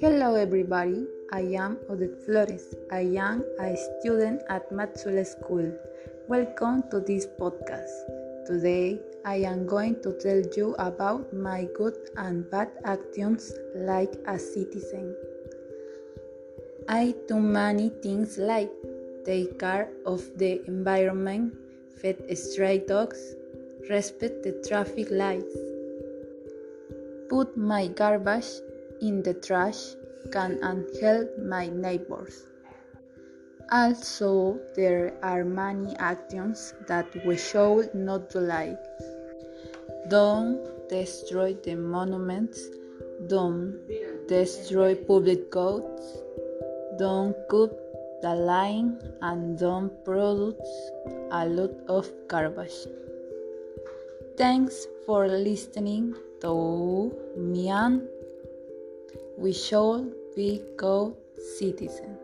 Hello everybody, I am Odette Flores. I am a student at Matsula School. Welcome to this podcast. Today I am going to tell you about my good and bad actions like a citizen. I do many things like take care of the environment, feed stray dogs, respect the traffic lights, put my garbage in the trash can and help my neighbors. Also, there are many actions that we should not do like don't destroy the monuments, don't destroy public goods, don't cut the line, and don't produce a lot of garbage. Thanks for listening to me and we should be good citizens.